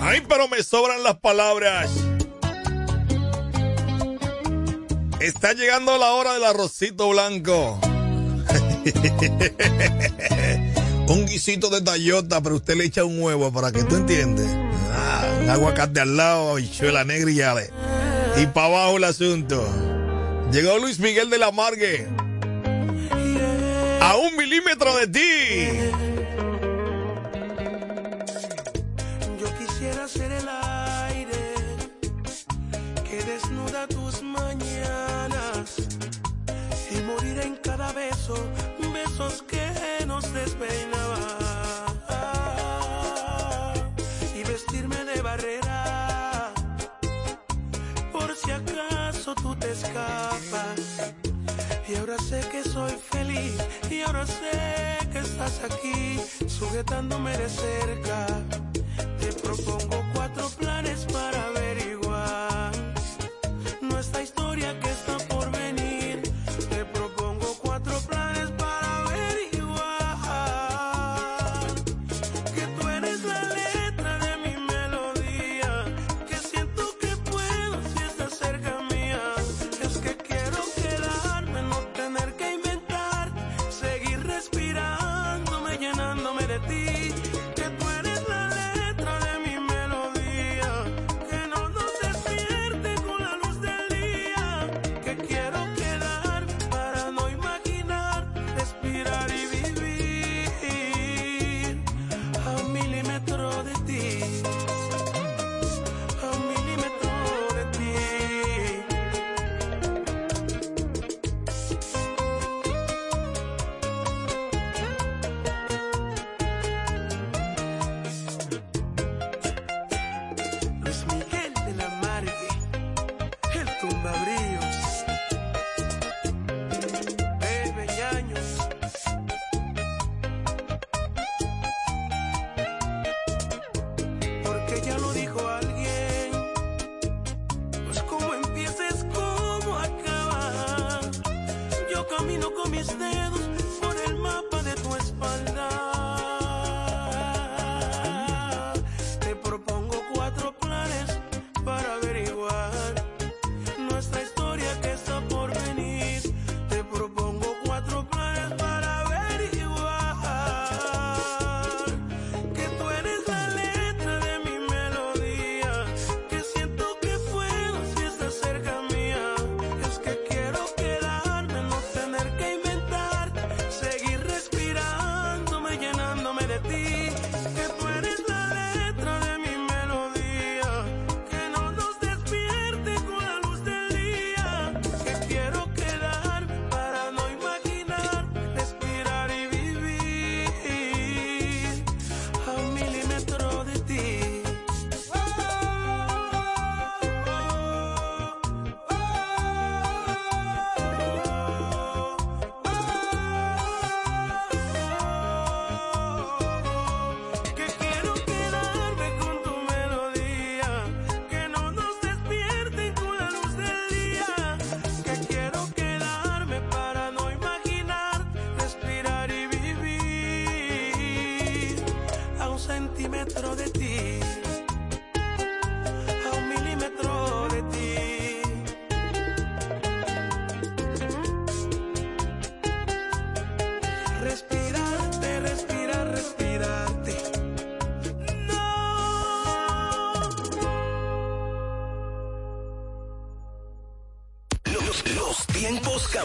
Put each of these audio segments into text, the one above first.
Ay, pero me sobran las palabras. Está llegando la hora del arrocito blanco. un guisito de tallota, pero usted le echa un huevo para que tú entiendes. Ah, un aguacate al lado, y chuela negra y yale. Y para abajo el asunto. Llegó Luis Miguel de la Margue. A un milímetro de ti. Ser el aire que desnuda tus mañanas y morir en cada beso, besos que nos despeinaban. Y vestirme de barrera por si acaso tú te escapas. Y ahora sé que soy feliz y ahora sé que estás aquí sujetándome de cerca. Propongo cuatro planes para averiguar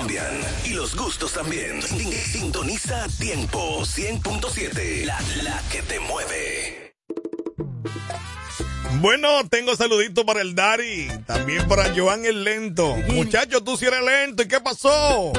cambian y los gustos también. Sin- Sintoniza Tiempo 100.7, la, la que te mueve. Bueno, tengo saludito para el Dari. También para Joan el Lento. Muchacho, tú si eres lento. ¿Y qué pasó?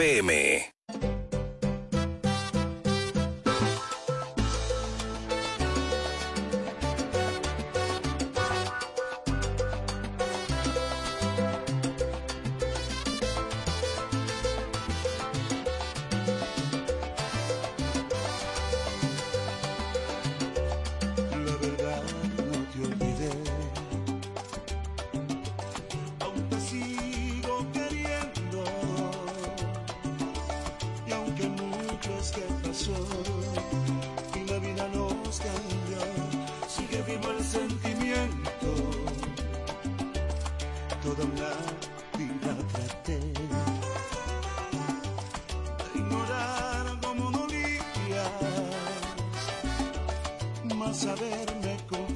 FM. Saberme conformar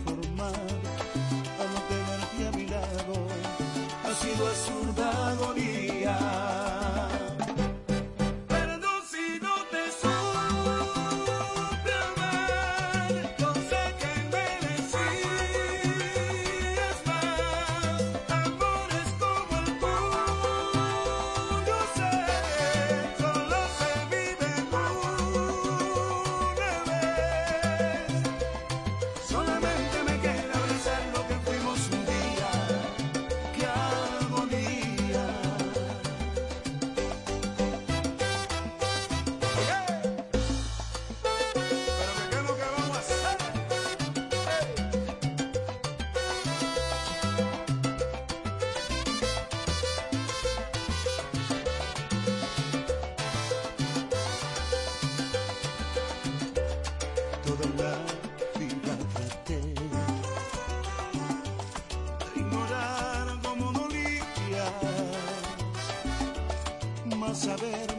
jamás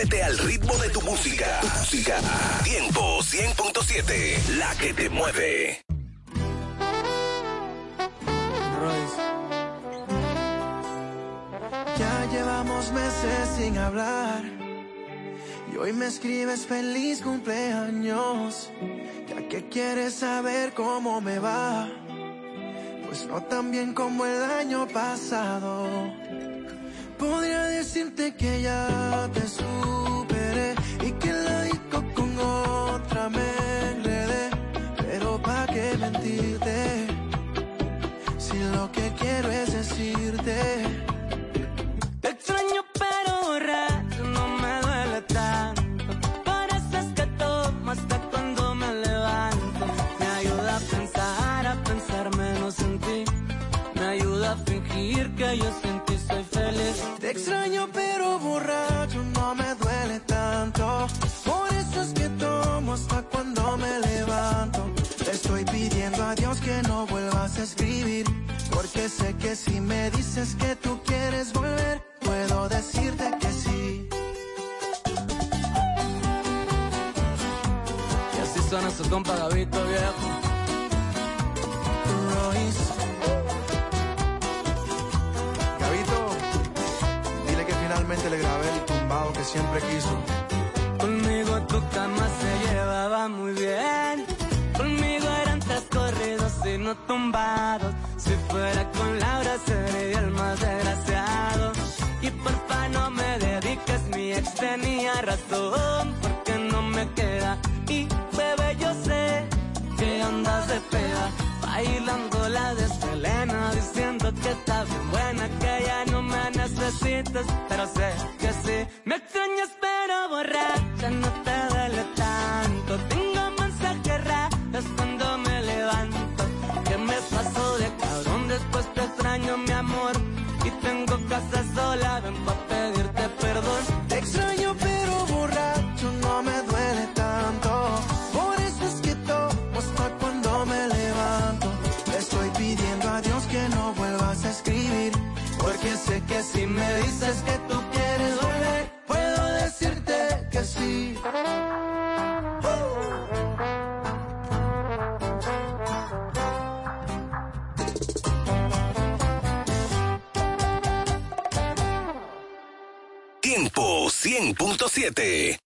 Muévete al ritmo de tu música. Tiempo 100.7. La que te mueve. Ya llevamos meses sin hablar y hoy me escribes feliz cumpleaños. Ya que quieres saber cómo me va, pues no tan bien como el año pasado. Decirte que ya te superé y que la disco con otra me enredé, pero pa' qué mentirte si lo que quiero es decirte. Hasta cuando me levanto. Estoy pidiendo a Dios que no vuelvas a escribir. Porque sé que si me dices que tú quieres volver, puedo decirte que sí. Y así suena su compa Gabito viejo Royce. Gabito, dile que finalmente le grabé el tumbado que siempre quiso. Conmigo tu cama se llevaba muy bien. Conmigo eran tres corridos y no tumbados. Si fuera con Laura sería el más desgraciado. Y porfa no me dediques, mi ex tenía razón. Porque no me queda. Y bebé, yo sé que andas de peda. Bailando la de Selena, diciendo que está bien buena, que ya no me necesitas, pero sé que sí. Me extrañas borracha, no te duele tanto. Tengo mensajes raros cuando me levanto. Que me paso de cabrón, después te extraño mi amor. Y tengo casa sola, ven pa' pedirte perdón. Te extraño pero borracho no me duele tanto. Por eso es que tomo hasta cuando me levanto. Le estoy pidiendo a Dios que no vuelvas a escribir. Porque sé que si me dices que 100.7.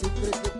secret.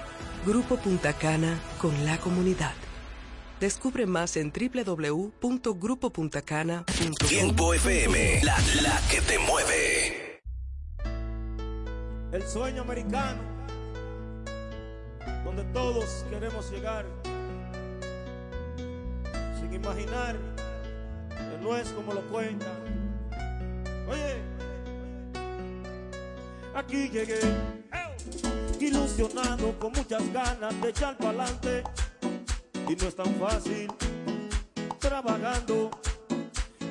Grupo Punta Cana con la comunidad. Descubre más en www.grupopuntacana.com. Tiempo FM, la, la que te mueve. El sueño americano, donde todos queremos llegar, sin imaginar que no es como lo cuentan. Oye, aquí llegué, ilusionado, con muchas ganas de echar para adelante, y no es tan fácil, trabajando.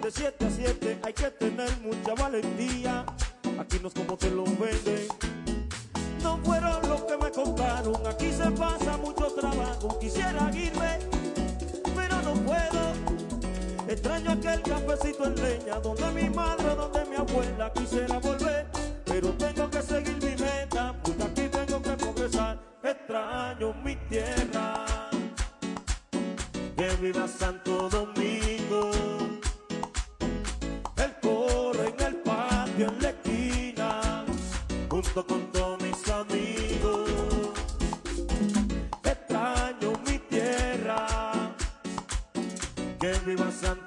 De 7 a 7 hay que tener mucha valentía. Aquí no es como te lo venden. No fueron lo que me contaron. Aquí se pasa mucho trabajo. Quisiera irme, pero no puedo. Extraño aquel cafecito en leña donde mi madre, donde mi abuela quisiera volver. Pero tengo que seguir mi meta, porque aquí tengo que progresar. Extraño mi tierra. Que viva Santo Domingo. El coro en el patio, en la esquina, junto con todos mis amigos. Extraño mi tierra, que viva Santo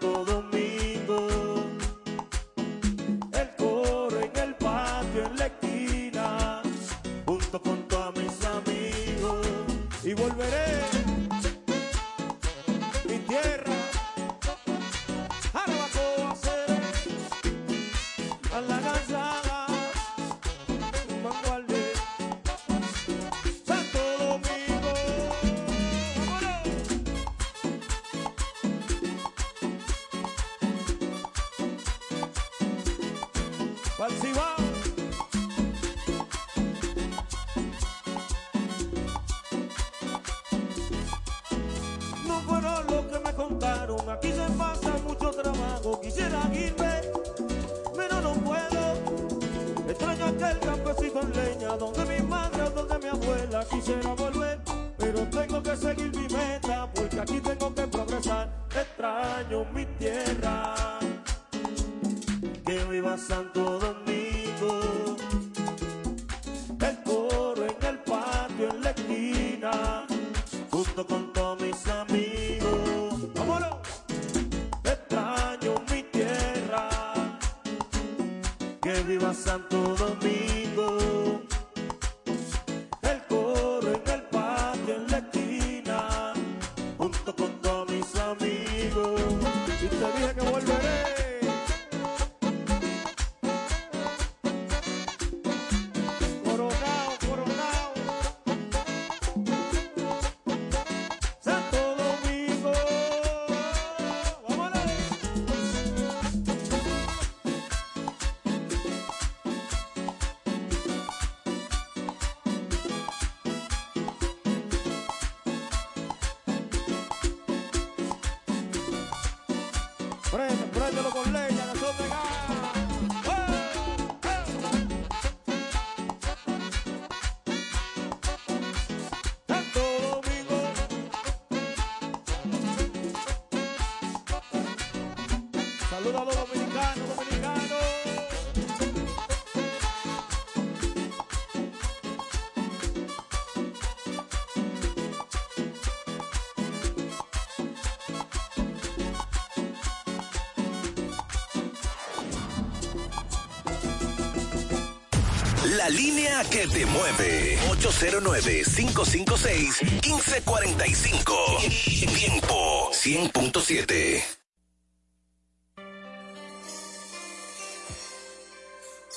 La línea que te mueve. 809-556-1545. Tiempo 100.7.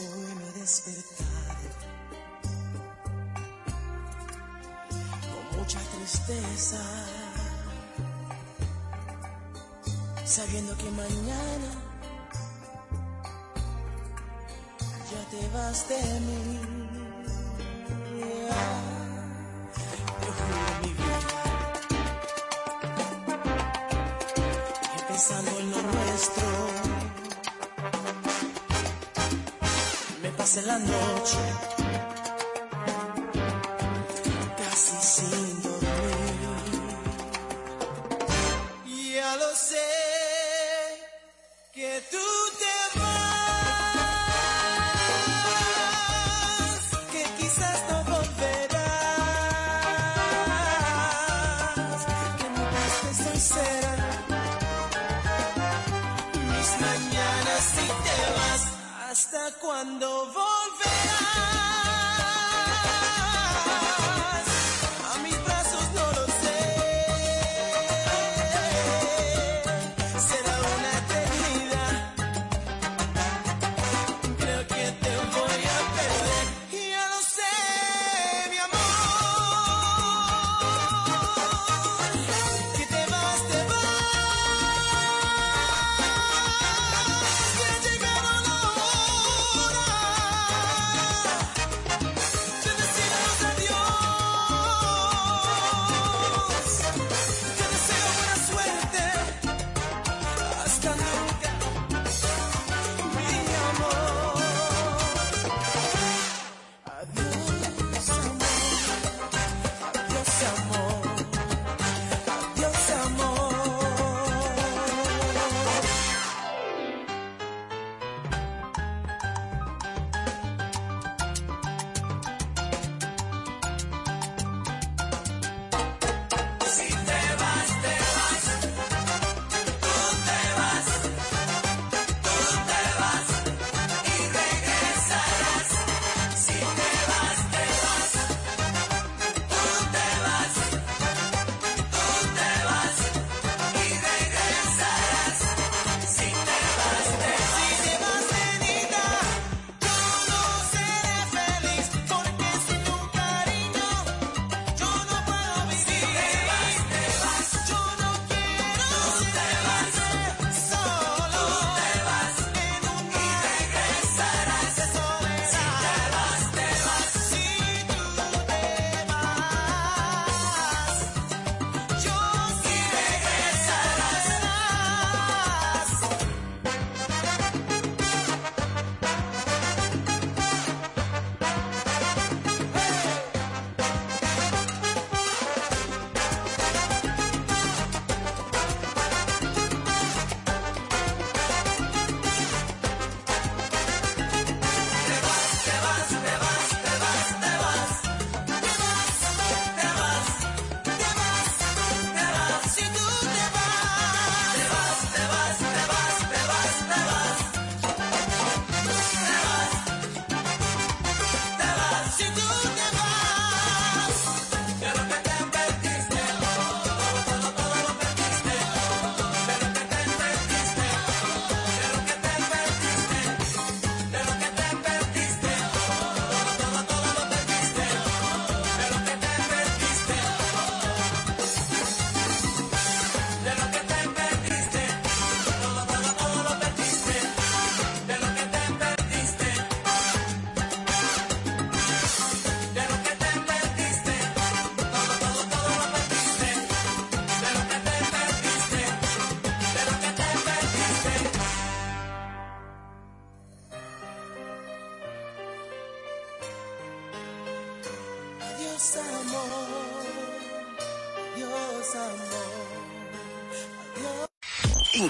Hoy me despertaré con mucha tristeza, sabiendo que mañana ya te vas de mí. Te juro mi vida. Y pensando en lo nuestro, me pasé la noche. cuando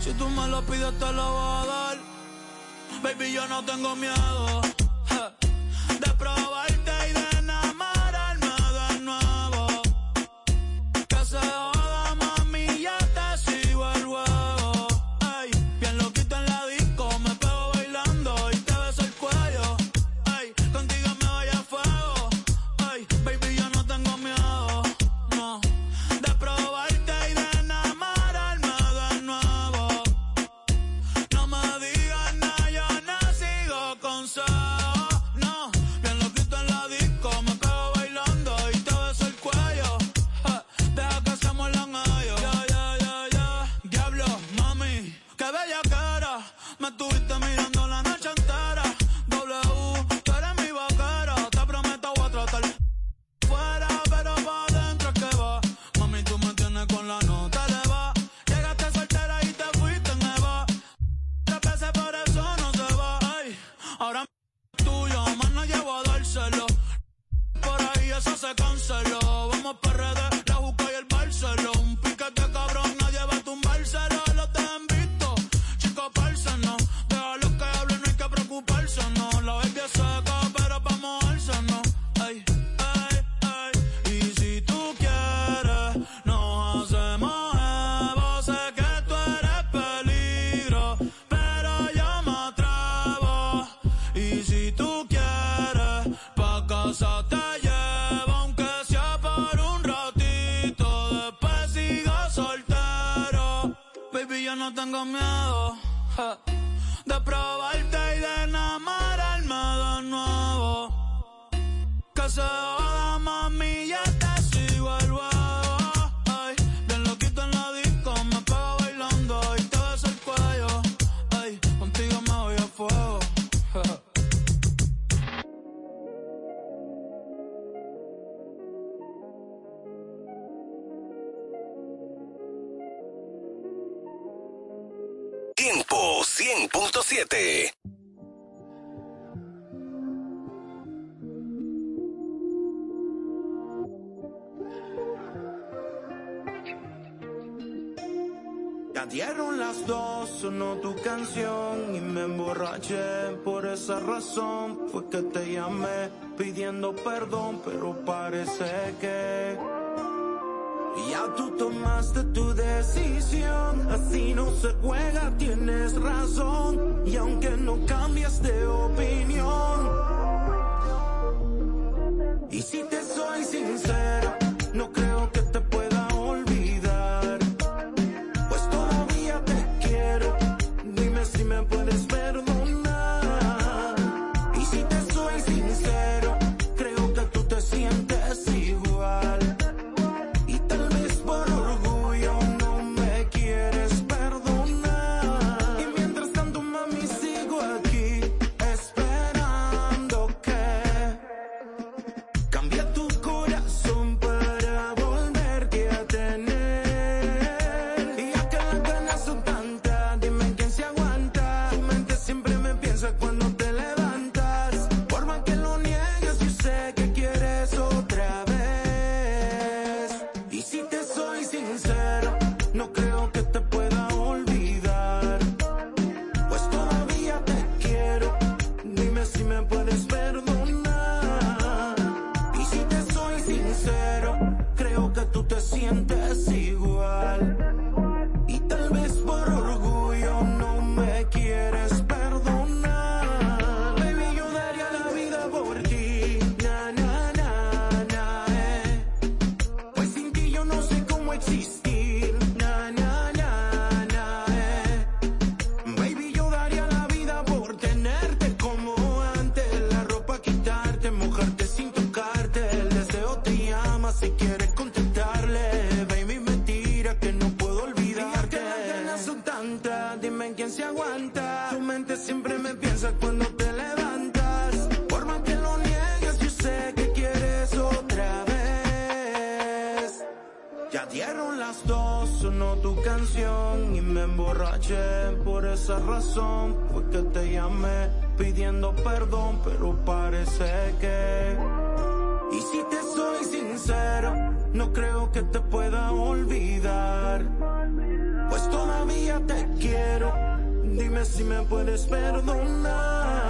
Si tú me lo pides, te lo voy a dar. Baby, yo no tengo miedo. me por esa razón fue que te llamé pidiendo perdón, pero parece que ya tú tomaste tu decisión, así no se juega, tienes razón, y aunque no cambies de opinión, y si te Tu mente siempre me piensa cuando te levantas. Por más que lo niegas, yo sé que quieres otra vez. Ya dieron las dos, sonó tu canción y me emborraché. Por esa razón fue que te llamé pidiendo perdón, pero parece que... Y si te soy sincero, no creo que te pueda olvidar. Pues todavía te quiero Dime si me puedes perdonar.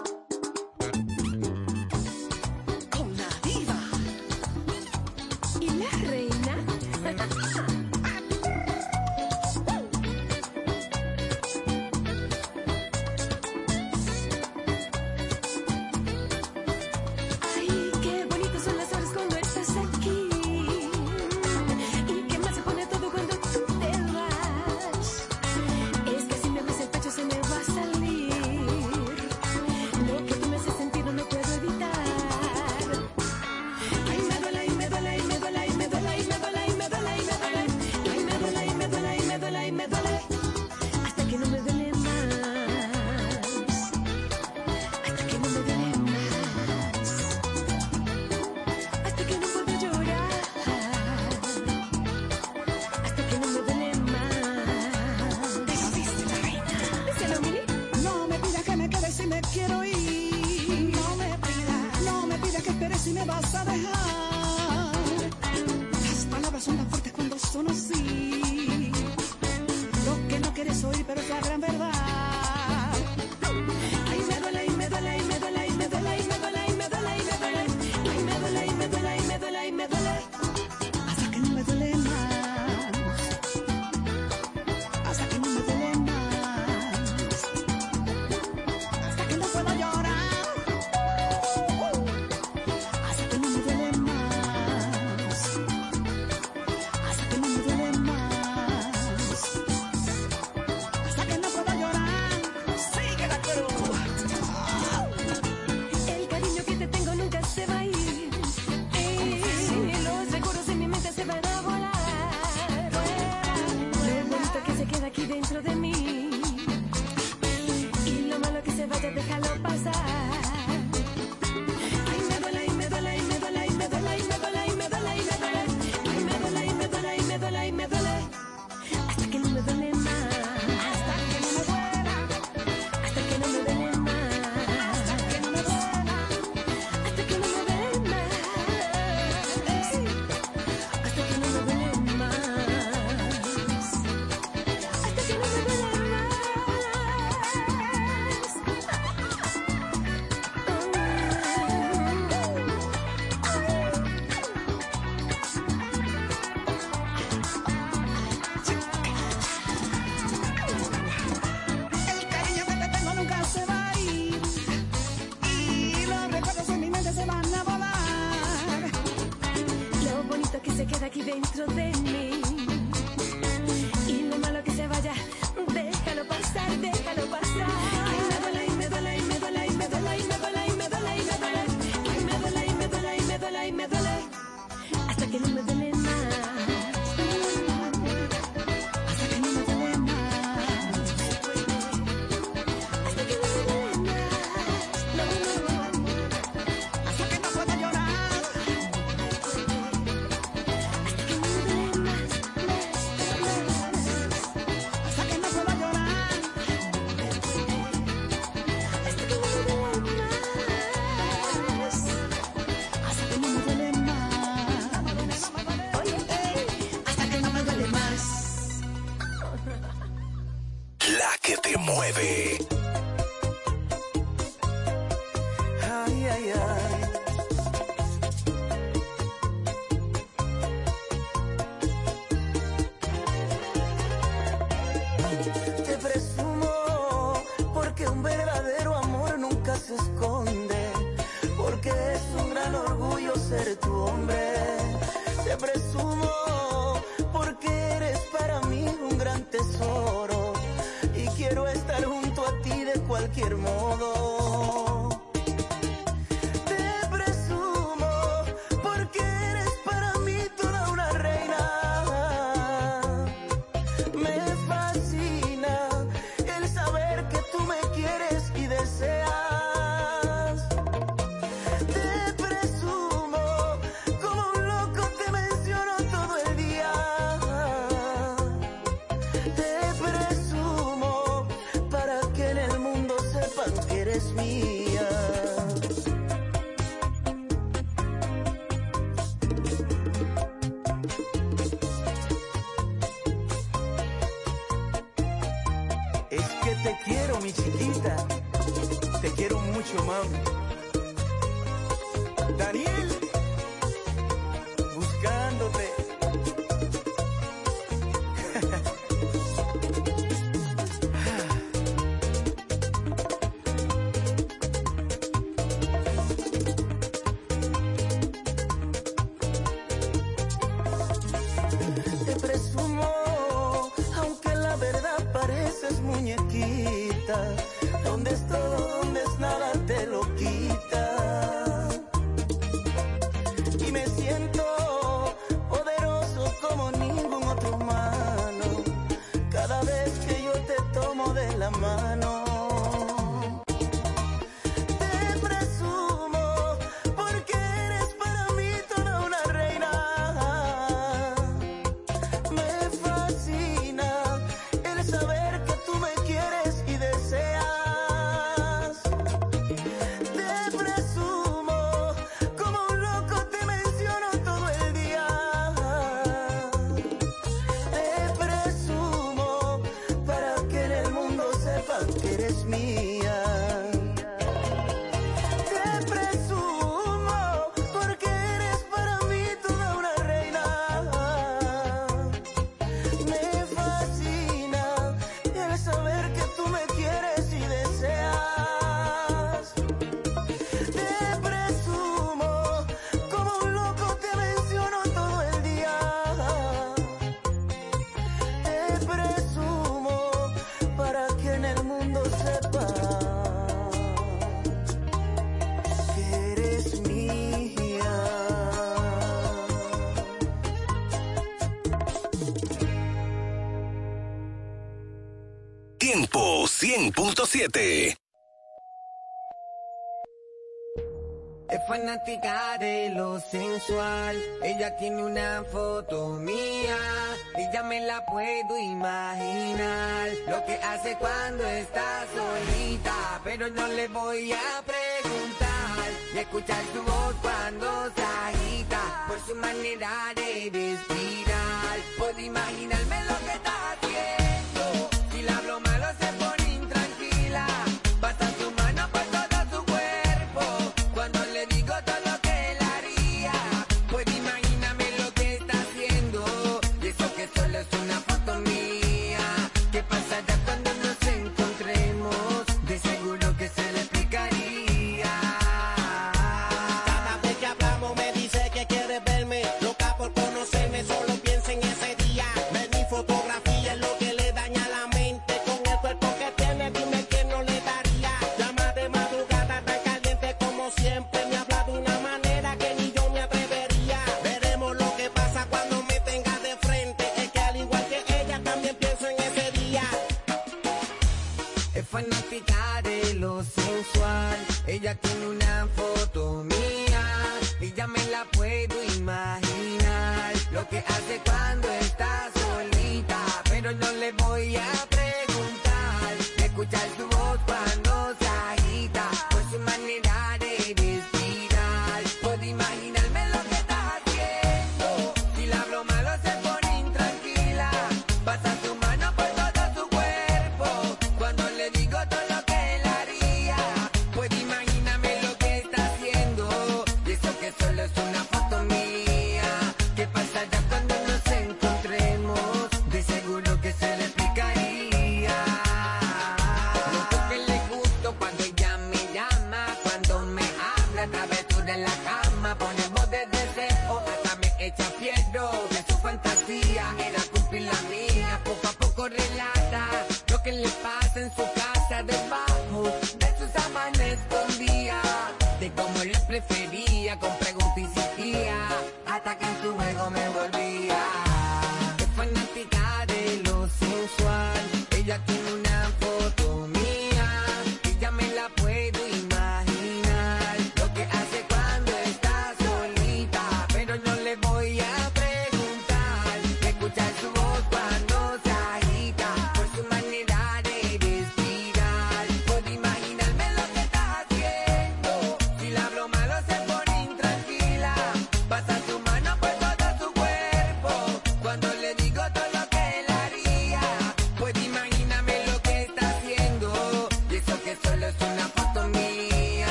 la que te mueve. Ay, ay, ay. get them 100.7. Es fanática de lo sensual, ella tiene una foto mía y ya me la puedo imaginar. Lo que hace cuando está solita, pero no le voy a preguntar. Y escuchar su voz cuando se agita por su manera de respirar, puedo imaginarme lo que está haciendo. Y la broma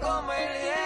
como el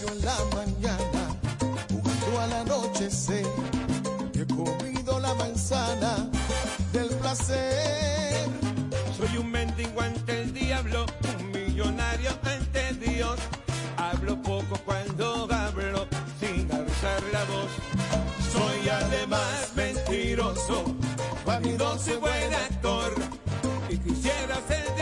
yo en la mañana, jugando al anochecer, he comido la manzana del placer. Soy un mendigo ante el diablo, un millonario ante Dios. Hablo poco cuando hablo, sin alzar la voz. Soy además mentiroso, vanidoso y buen actor, y quisiera ser de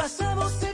pasamos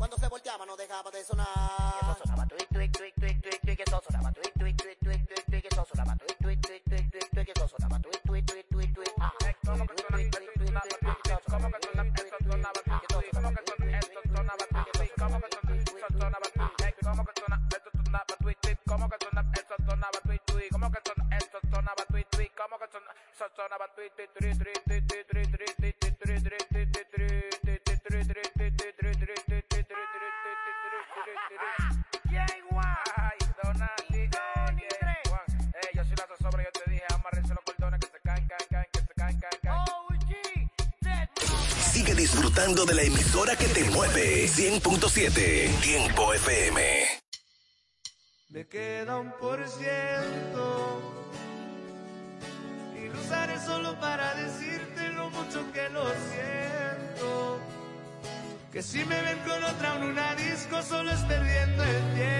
Cuando se volteaba no dejaba de sonar. ¿cómo que sonaba ¿Cómo que sonaba sonaba ¿Cómo que sonaba sonaba ¿Cómo que sonaba. De la emisora que te mueve. 100.7 Tiempo FM. Me queda un por ciento y lo usaré solo para decirte lo mucho que lo siento. Que si me ven con otra en una disco solo es perdiendo el tiempo.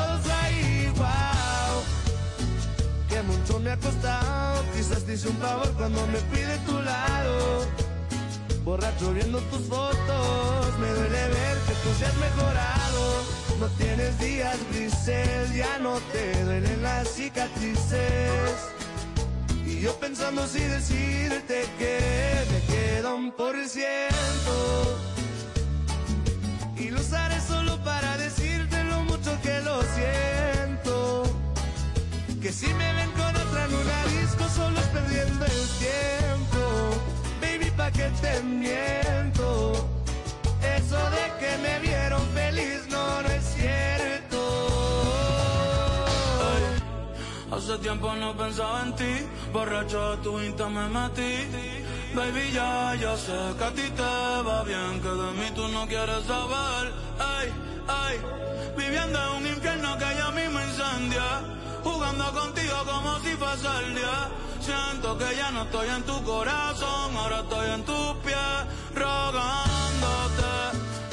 que mucho me ha costado. Quizás te hice un favor cuando me pide tu lado. Borracho viendo tus fotos, me duele ver que tú seas mejorado. No tienes días grises, ya no te duelen las cicatrices. Y yo pensando si decirte que me queda un por ciento. Y lo usaré solo para decirte lo mucho que lo siento. Que si me ven con otra en una disco solo es perdiendo el tiempo. Baby, pa' que te miento. Eso de que me vieron feliz no, no es cierto. Hace tiempo no pensaba en ti, borracho tu insta me metí. Baby, ya, ya sé que a ti te va bien, que de mí tú no quieres saber. Ay, ay, viviendo en un infierno que ya mismo incendia. Jugando contigo como si fuese el día. Siento que ya no estoy en tu corazón, ahora estoy en tus pies, rogándote.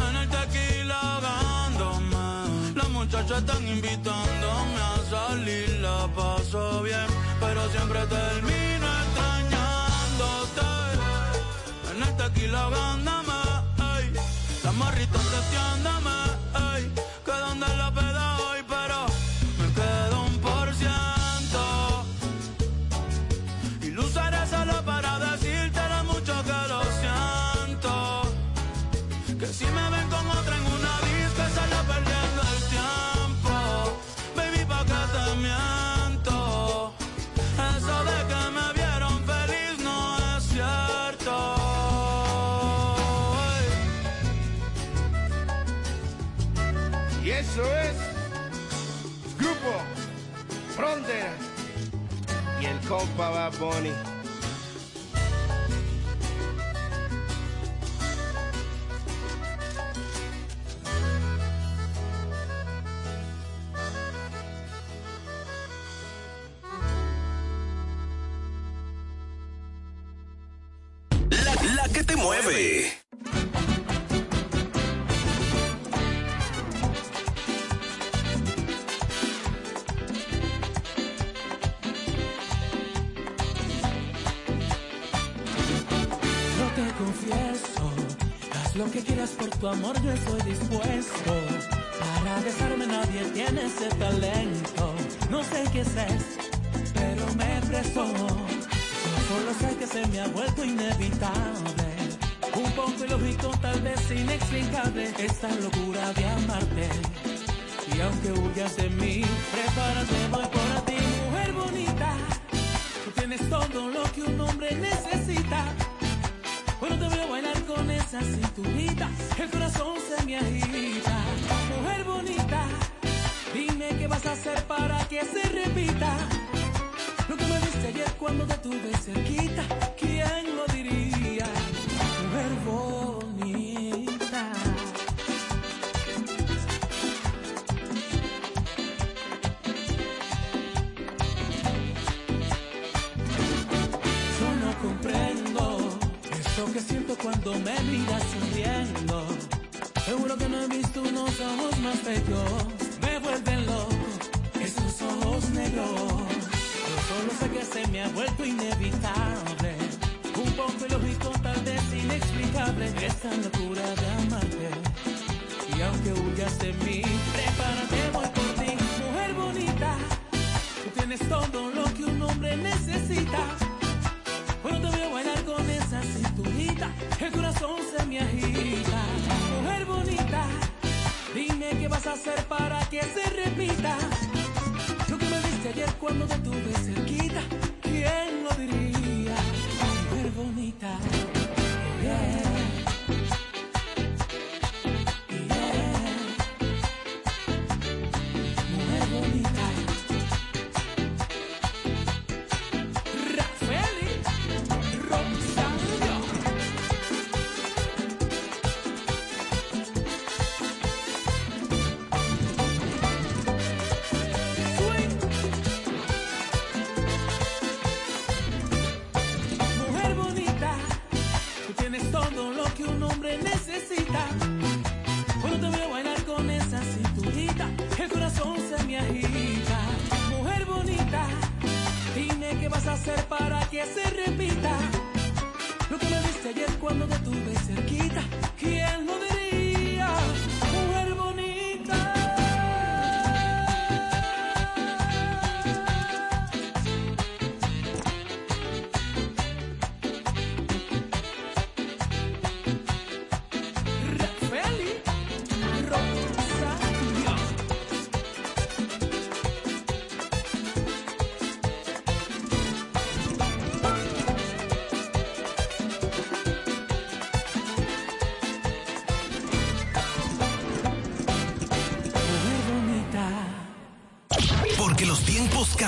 En el tequila ahogándome. Las muchachas están invitándome a salir, la paso bien, pero siempre termino extrañándote. En el tequila ahogándome. Las morritas ey. Y el compa Bad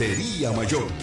Ferretería Mayor,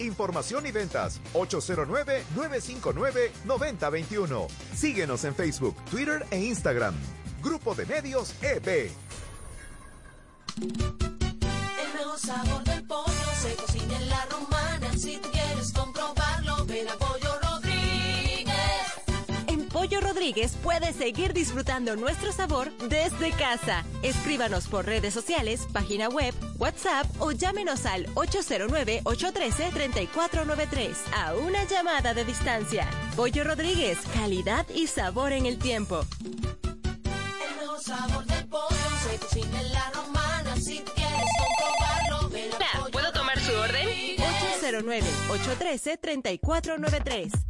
Información y ventas 809-959-9021. Síguenos en Facebook, Twitter e Instagram. Grupo de Medios E EB. El mejor sabor del pollo se cocina en la romana. Si quieres comprobarlo, ven a Pollo Rodríguez puedes seguir disfrutando nuestro sabor desde casa. Escríbanos por redes sociales, página web, WhatsApp o llámenos al 809-813-3493 a una llamada de distancia. Pollo Rodríguez, calidad y sabor en el tiempo. El mejor sabor del pollo se cocina en la romana. Si quieres comprobarlo, ven a ¿Puedo tomar su orden? 809-813-3493.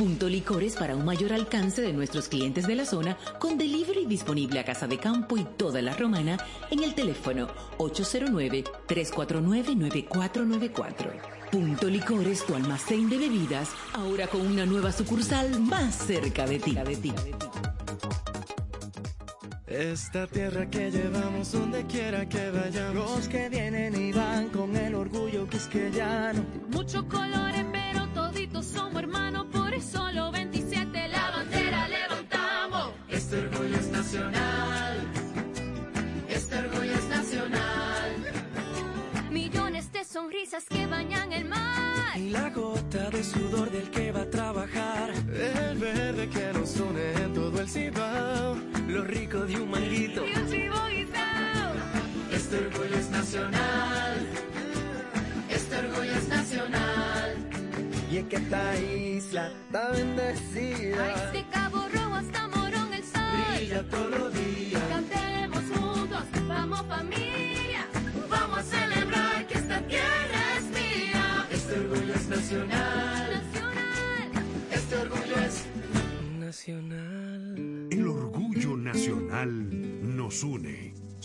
Punto Licores para un mayor alcance de nuestros clientes de la zona con delivery disponible a Casa de Campo y toda la Romana en el teléfono 809-349-9494. Punto Licores, tu almacén de bebidas, ahora con una nueva sucursal más cerca de ti. Esta tierra que llevamos donde quiera que vayamos. Los que vienen y van con el orgullo quisqueyano. Muchos colores, pero somos hermanos, por eso los 27 la bandera levantamos. Este orgullo es nacional. Este orgullo es nacional. Millones de sonrisas que bañan el mar. Y la gota de sudor del que va a trabajar. El verde que nos une en todo el cibao. Lo rico de un manguito. Y un. Este orgullo es nacional. Este orgullo es nacional. Es que esta isla está bendecida. De Cabo Rojo hasta Morón el sol. Brilla todos los días. Cantemos juntos, vamos familia. Vamos a celebrar que esta tierra es mía. Este orgullo es nacional. Nacional. Este orgullo es nacional. El orgullo nacional nos une.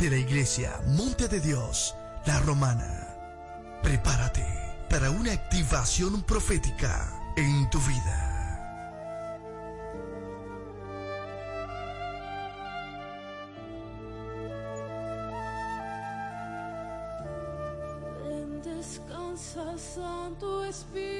de la iglesia Monte de Dios, La Romana. Prepárate para una activación profética en tu vida. Santo Espíritu.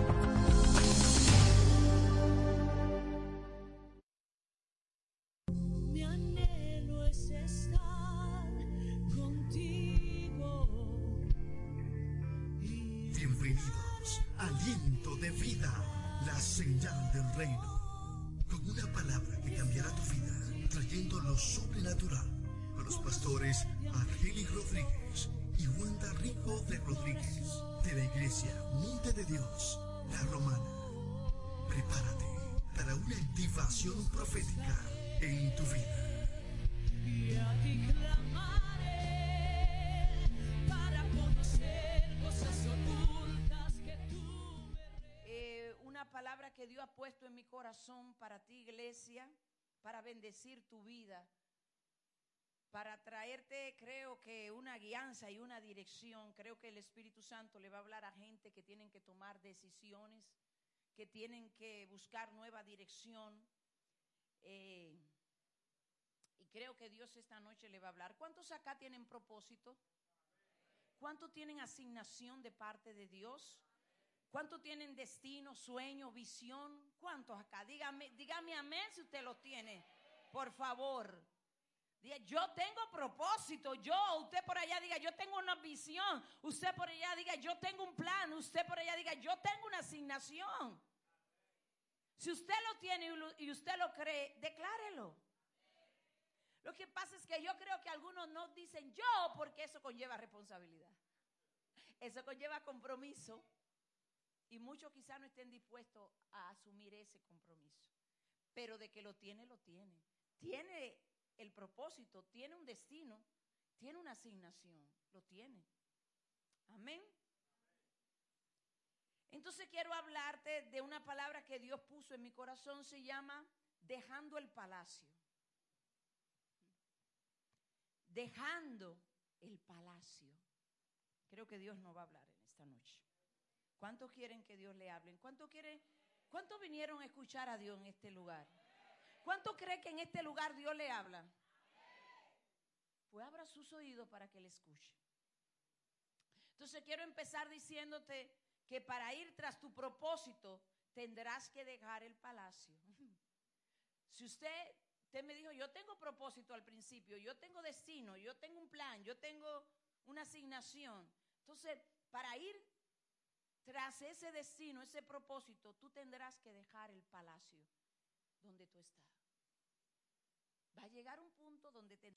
Que una guianza y una dirección. Creo que el Espíritu Santo le va a hablar a gente que tienen que tomar decisiones, que tienen que buscar nueva dirección. Eh, y creo que Dios esta noche le va a hablar. ¿Cuántos acá tienen propósito? ¿Cuántos tienen asignación de parte de Dios? ¿Cuántos tienen destino, sueño, visión? ¿Cuántos acá? Dígame, dígame amén si usted lo tiene, por favor. Yo tengo propósito, yo, usted por allá diga, yo tengo una visión, usted por allá diga, yo tengo un plan, usted por allá diga, yo tengo una asignación. Si usted lo tiene y usted lo cree, declárelo. Lo que pasa es que yo creo que algunos no dicen yo porque eso conlleva responsabilidad. Eso conlleva compromiso y muchos quizás no estén dispuestos a asumir ese compromiso. Pero de que lo tiene, lo tiene. Tiene el propósito, tiene un destino, tiene una asignación, lo tiene. Amén. Entonces quiero hablarte de una palabra que Dios puso en mi corazón, se llama dejando el palacio. Dejando el palacio. Creo que Dios nos va a hablar en esta noche. ¿Cuántos quieren que Dios le hable? ¿Cuántos quieren? ¿Cuántos vinieron a escuchar a Dios en este lugar? ¿Cuántos creen que en este lugar Dios le habla? Pues abra sus oídos para que le escuche. Entonces quiero empezar diciéndote que para ir tras tu propósito tendrás que dejar el palacio. Si usted, usted me dijo, yo tengo propósito al principio, yo tengo destino, yo tengo un plan, yo tengo una asignación. Entonces, para ir tras ese destino, ese propósito, tú tendrás que dejar el palacio donde tú estás. Va a llegar un punto donde te